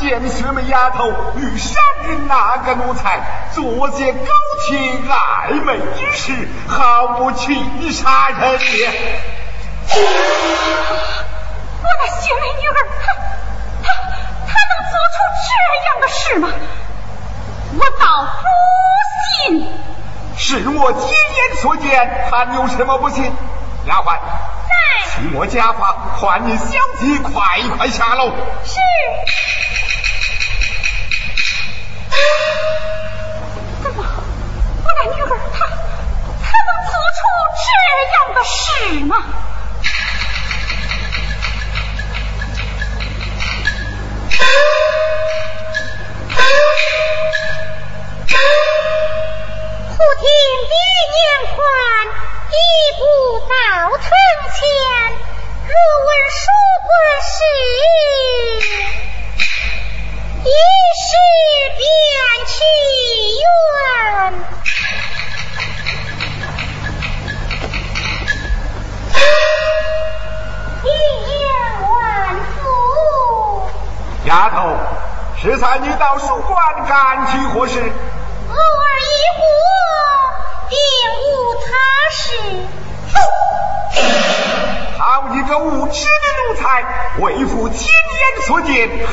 见薛妹丫头与山人那个奴才作些勾情暧昧之事，毫不气杀人也。我那秀美女儿，她她她能做出这样的事吗？我倒不信。是我亲眼所见，还有什么不信？丫鬟，在。去我家房，唤你小姐快快下楼。是。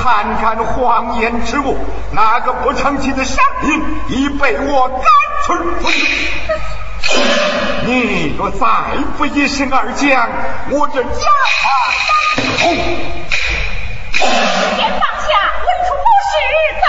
见，还敢谎言之物？那个不成器的商品已被我赶出去。你若再不一声而降，我这家法当先放下，问出不是，再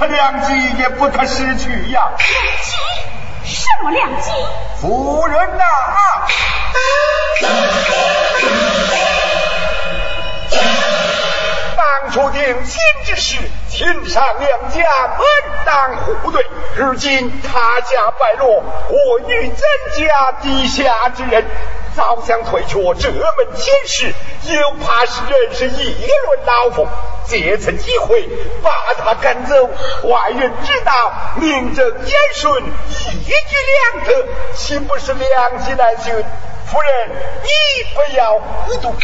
如此良机也不可失去呀。良机？什么良机？夫人呐！当初定亲之时，亲上两家门当户对，如今他家败落，我与怎家地下之人，早想退却这门亲事，又怕是人是议论老夫，借此机会把他赶走，外人知道，名正言顺，一举两得，岂不是良机难寻？夫人，你不要糊涂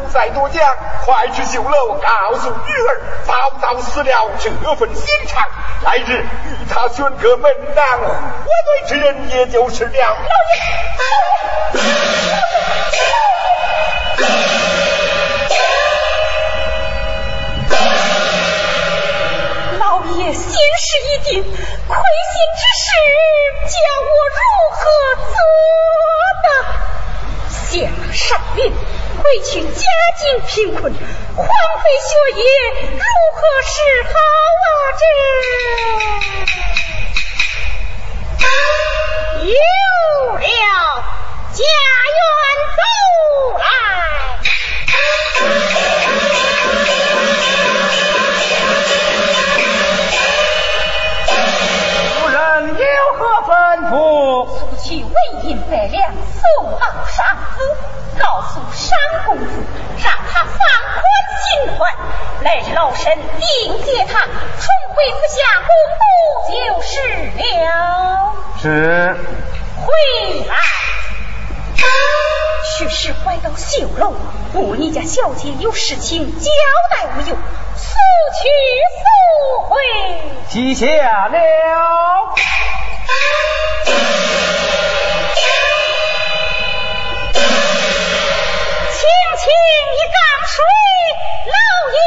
啊！快去绣楼，告诉女儿，早早死了这份心肠。来日与他选个门当户对之人，也就是了。老爷，老爷，心事已定，亏心之事，叫我如何做得？下上令。回去家境贫困，荒废学业，如何是好啊？这有了家园走来，夫人有何吩咐？速去为银百两，送到上司。告诉商公子，让他放宽心怀，来日老身迎接他重回府下公布就是了。是。回来。许是回到绣楼，我，你家小姐有事情交代无有，速去速回。记下了。请一缸水，老爷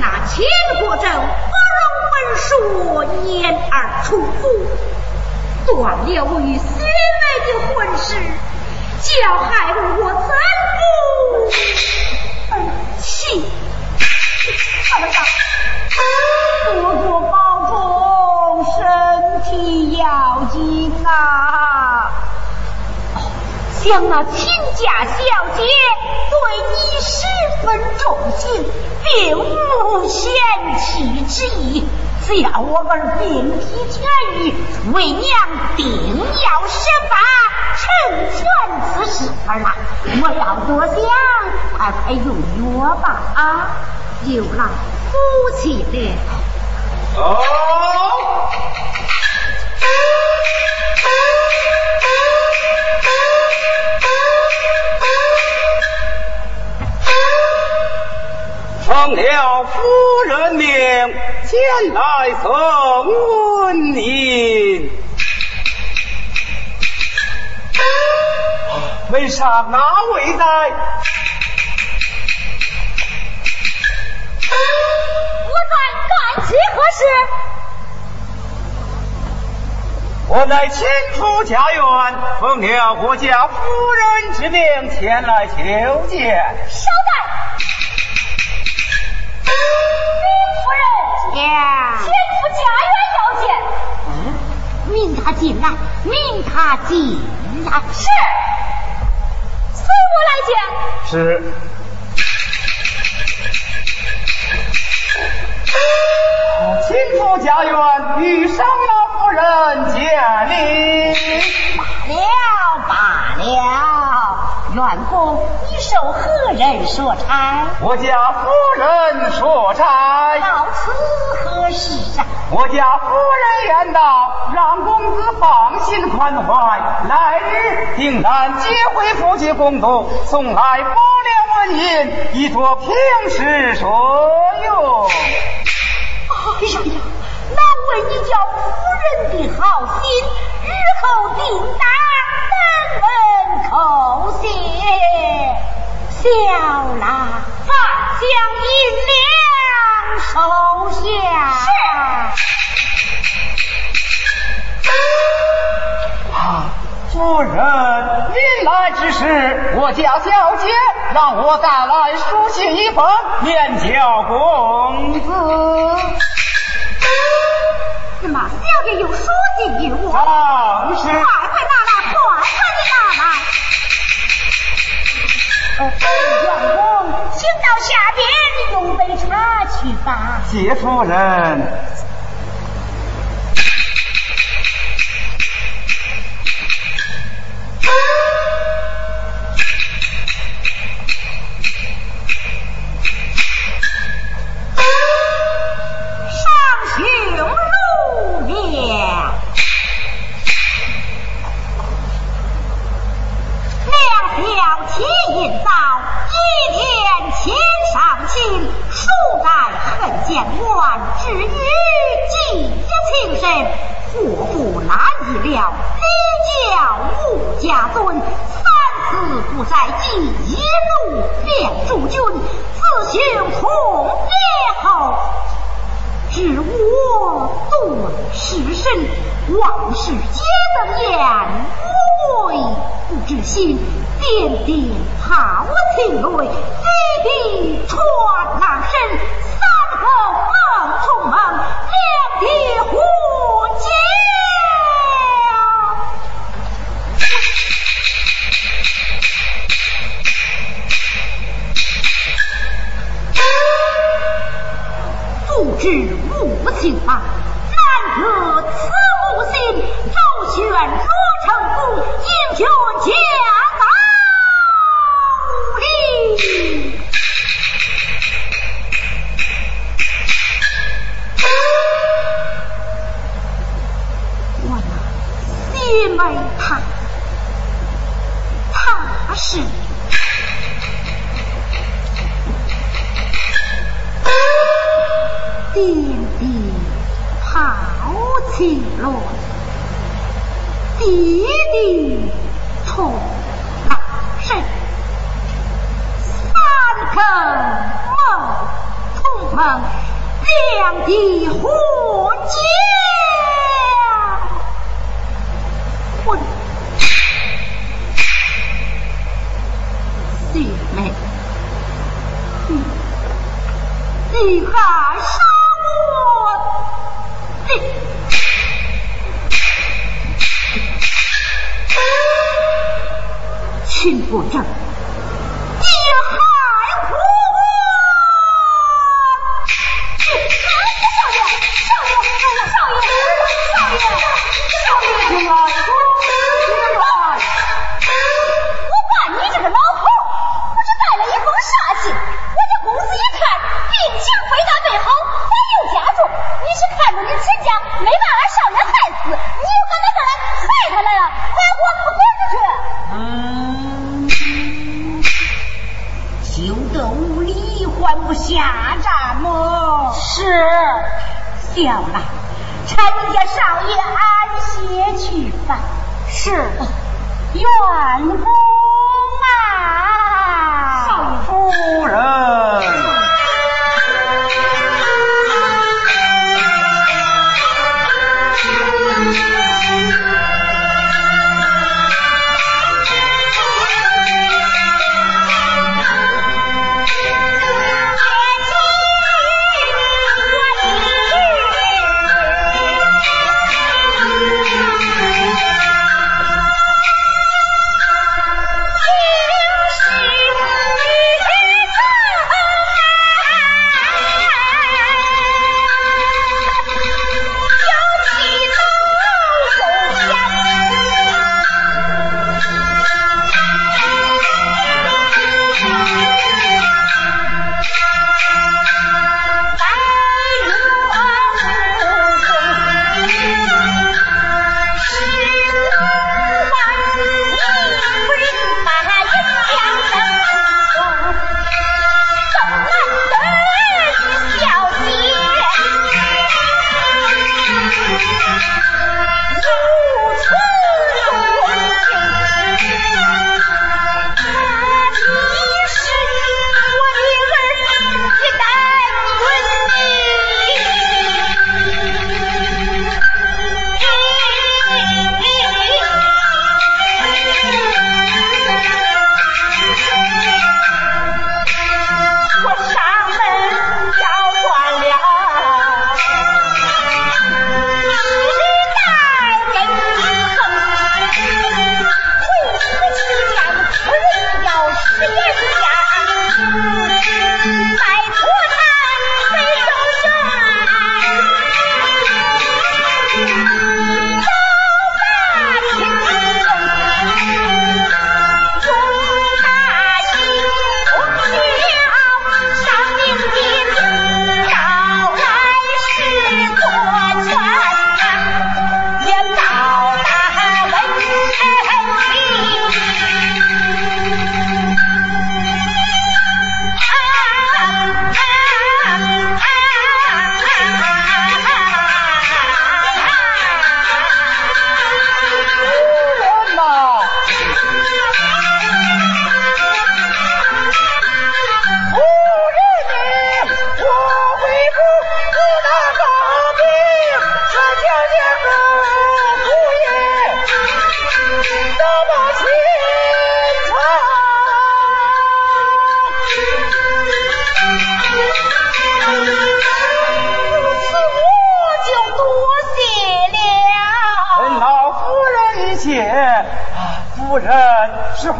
那秦国正不容文书言而出府，断了我与雪梅的婚事，叫害我怎不气？他们上，多多保重，身体要紧啊！像那亲家小姐对你十分重情，并无嫌弃之意，只要我儿病体痊愈，为娘定要设法成全此事儿啦。我要多想，快快用药吧啊！有劳夫妻了。哦。奉了夫人命，前来送温宁。为啥哪位在？我在干些何事？我在前夫家园，奉了我家夫人之命前来求见。稍待。夫人，前夫家园要见。嗯，命他进来，命他进来。是，随我来见。是。亲夫家园遇上老夫人见礼。罢了罢了，员公你受何人所差？我家夫人所差。到此何事啊？我家夫人言道：让公子放心宽怀，来日定然接回夫妻共度，送来百两纹银，以作平时所用。哎呀呀，难为你家夫人的好心，日后定当本恩叩谢。小郎放将银两收下。是。啊，夫人，临来之时，我家小姐让我带来书信一封，面交公子。怎么，小姐有书信给我？啊，是。王公，请到下边用杯茶去吧。谢夫人。不该恨将官只与妓一情深祸福难预料爹叫吾家尊三思不在己一怒便助君自行从爹后。知我对时身万事皆能言无悔不知心点点无情泪，一滴穿两身；三更梦，匆忙两地呼叫。不知母心啊，难得此母心。周旋若成功，英雄尽。是爹爹好弃了弟弟从了事三口梦匆匆两地火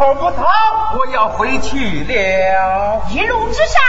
逃不逃？我要回去了。一路之上。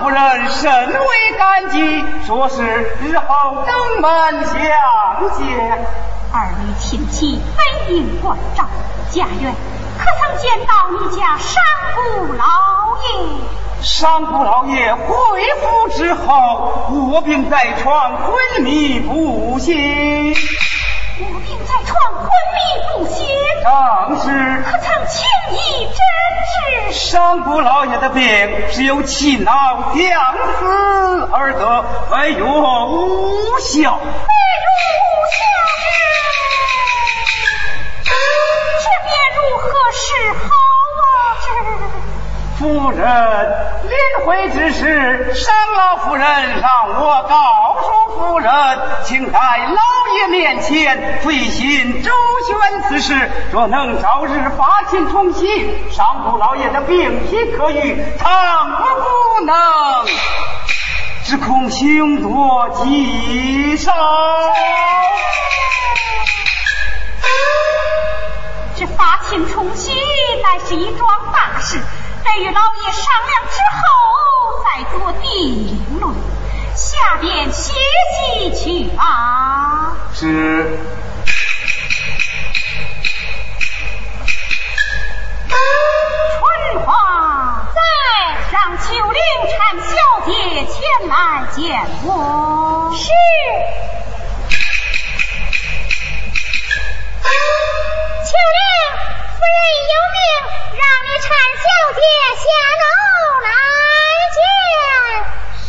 夫人甚为感激，说是日后登门相见。二位亲戚本应关照，家园可曾见到你家商贾老爷？商贾老爷回府之后，卧病在床，昏迷不醒。卧病在床，昏迷不醒。正是。可曾请医诊治？商姑老爷的病是由气恼将死而得，非药无效。这便如何是好啊，这夫人临回之时，商老夫人让我告诉夫人，请在老爷面前费心周旋此事，若能早日发亲重喜，商姑老爷的病体可愈，倘若不能，只恐凶多吉少。这发亲重喜乃是一桩大事，得与老爷商量之后再做定论。下边歇息去啊。是。春花在，让秋灵产小姐前来见我。是。秋令，夫夫人有命，让你搀小姐下楼来见。是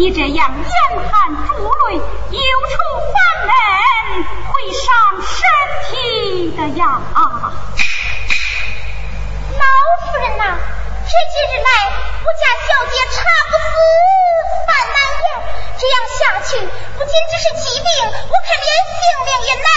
你这样严寒珠泪，忧愁烦闷，会伤身体的呀！老夫人呐，这几日来，我家小姐差不思，饭难咽，这样下去，不仅只是疾病，我可连性命也难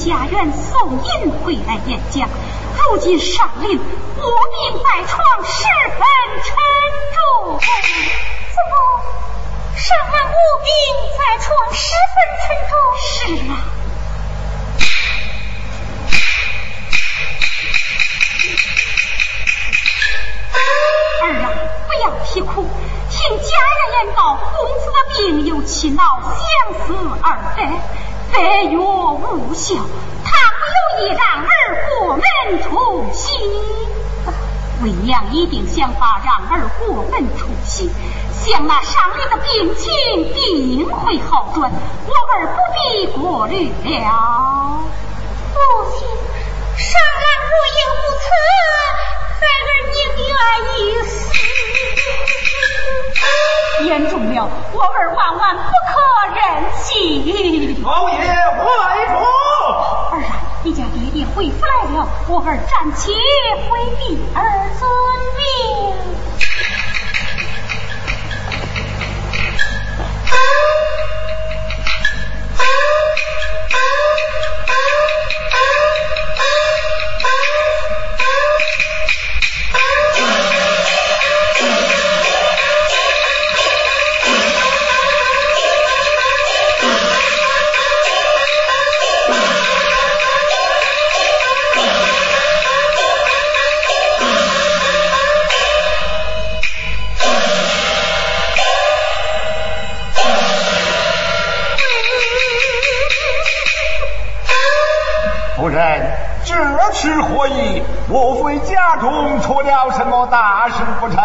家园送银回来演讲，如今上林卧病在床，十分沉重。怎么上岸卧病在床，十分沉重？是啊。儿啊，不要啼哭，听家人言道，公子的病由气恼相思而得。百药无效，倘有意让儿过门出息，为娘一定想法让儿过门出息。想那伤人的病情定会好转，我儿不必过虑了。父亲，伤儿若有不测，孩儿宁愿一死。言重了，我儿万万不可任弃。老爷，回府。儿啊，你家爹爹回府来了，我儿暂且回避儿遵命。是何意？莫非家中出了什么大事不成？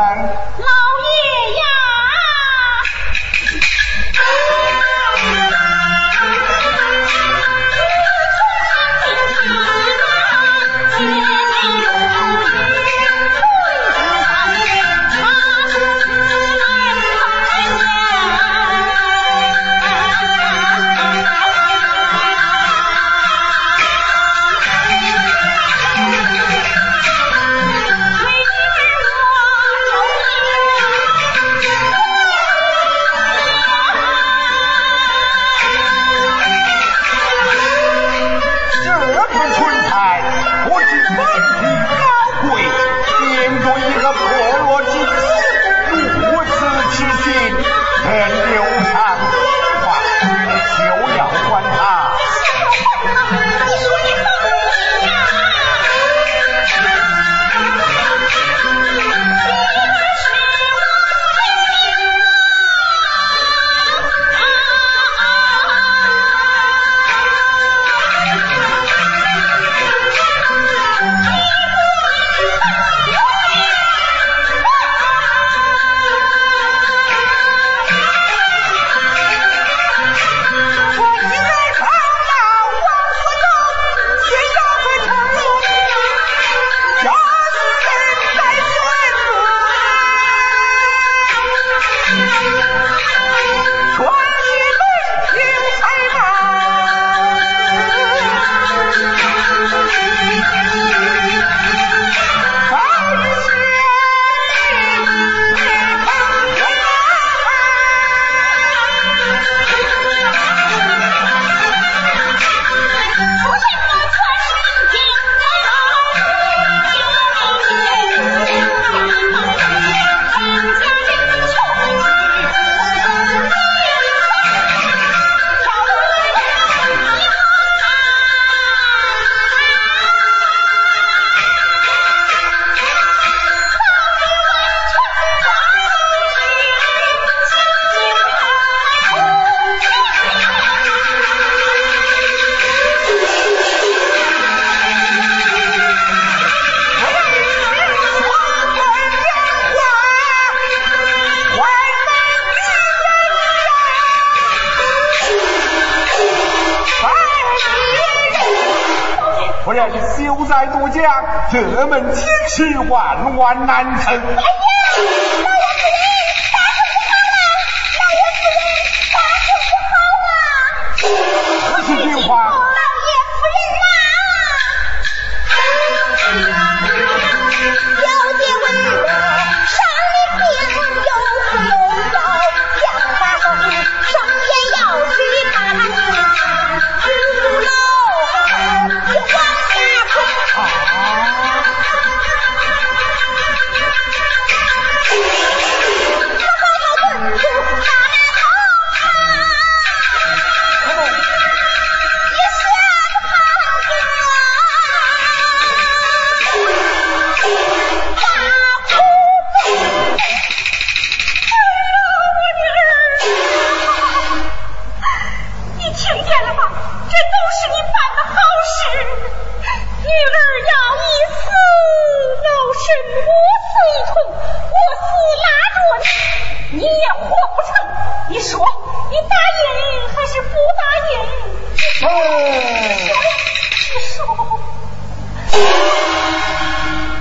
这门亲事万万难成。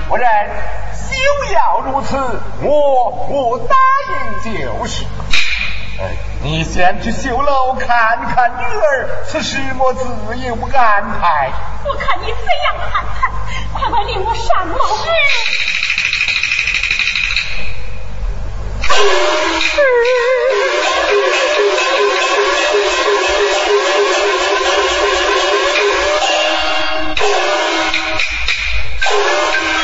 夫人休要如此我无答应就是。你先去绣楼看看女儿此事我自有安排。我看你怎样安排快快领我上楼 Thank you.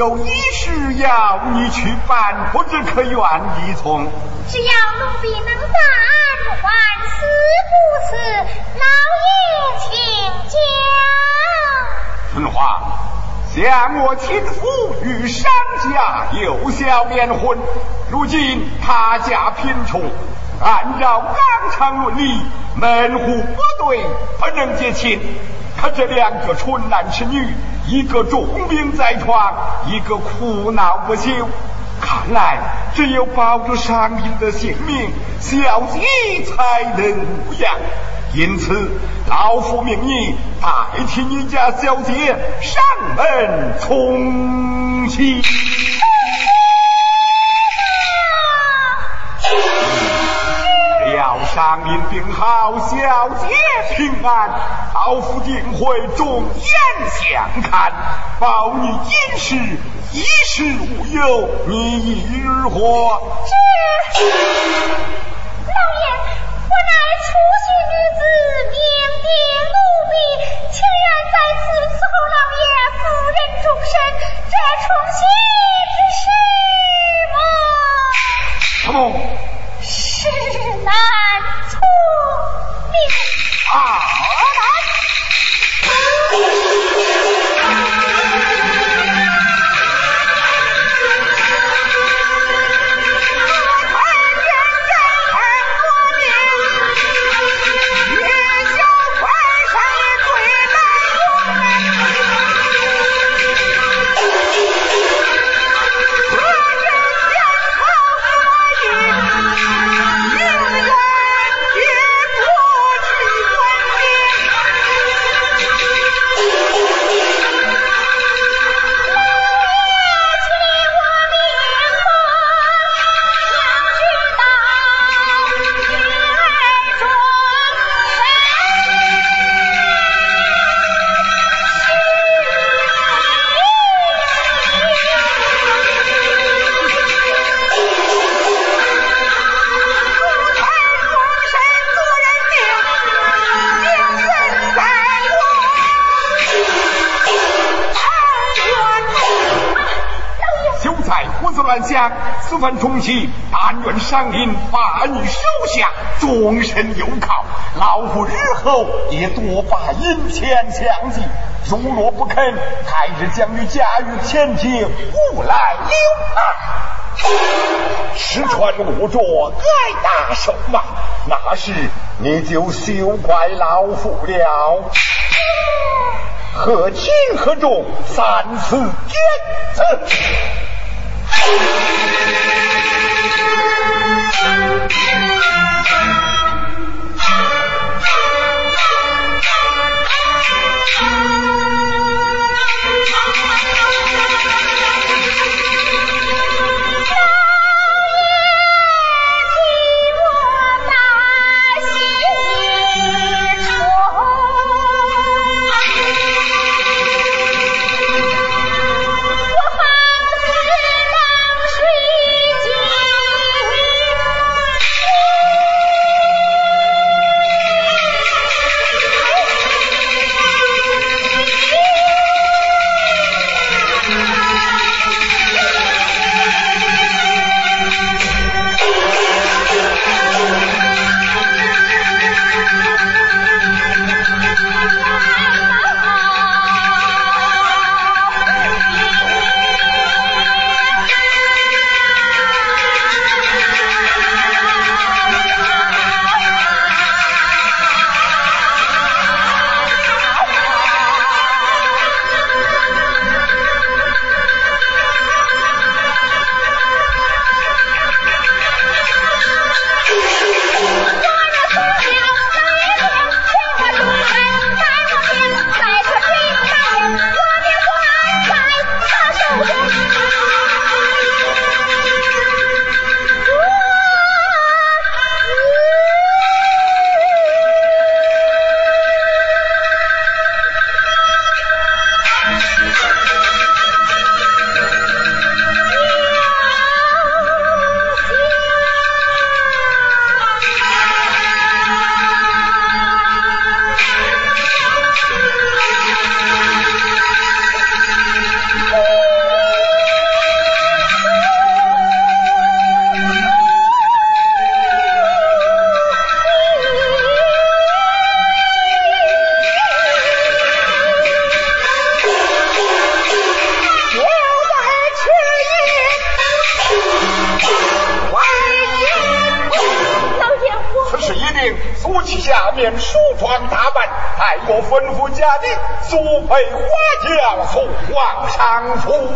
有一事要你去办，不知可愿意从？只要奴婢能办，万死不辞。老爷请讲。春花，想我亲夫与商家有小连婚，如今他家贫穷，按照纲常伦理，门户不对，不能结亲。可这两个纯男痴女。一个重病在床，一个苦恼不休，看来只有保住伤兵的性命，小姐才能无恙。因此，老夫命你代替你家小姐上门从亲。伤兵病好，小姐平安，老夫定会重眼相看，保你今世衣食无忧，你一日活。是，老爷，我乃出息女子，命定奴婢，情愿在此伺候老爷夫人终身，这重喜之事吗？什么？是难聪明啊！再想，此番重启，但愿上林把你收下，终身有靠。老夫日后也多把银钱相继。如若不肯，太日将你驾驭前庭，勿来留难。失传误着，该打受骂，那时你就休怪老夫了。何轻何重，三次检子。thank you 便梳妆打扮太过吩咐家丁速配花轿送皇上府。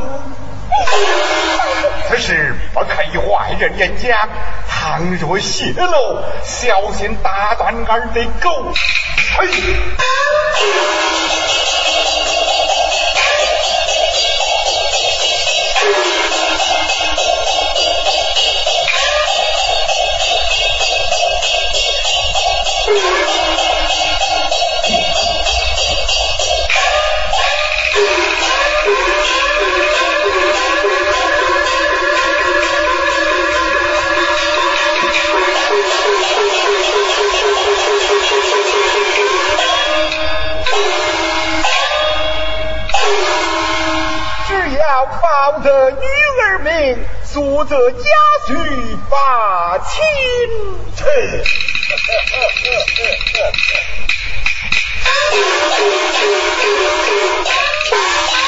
此事不可以坏人言讲倘若泄露小心打断俺的狗腿保着女儿命，输着家绪把亲吃。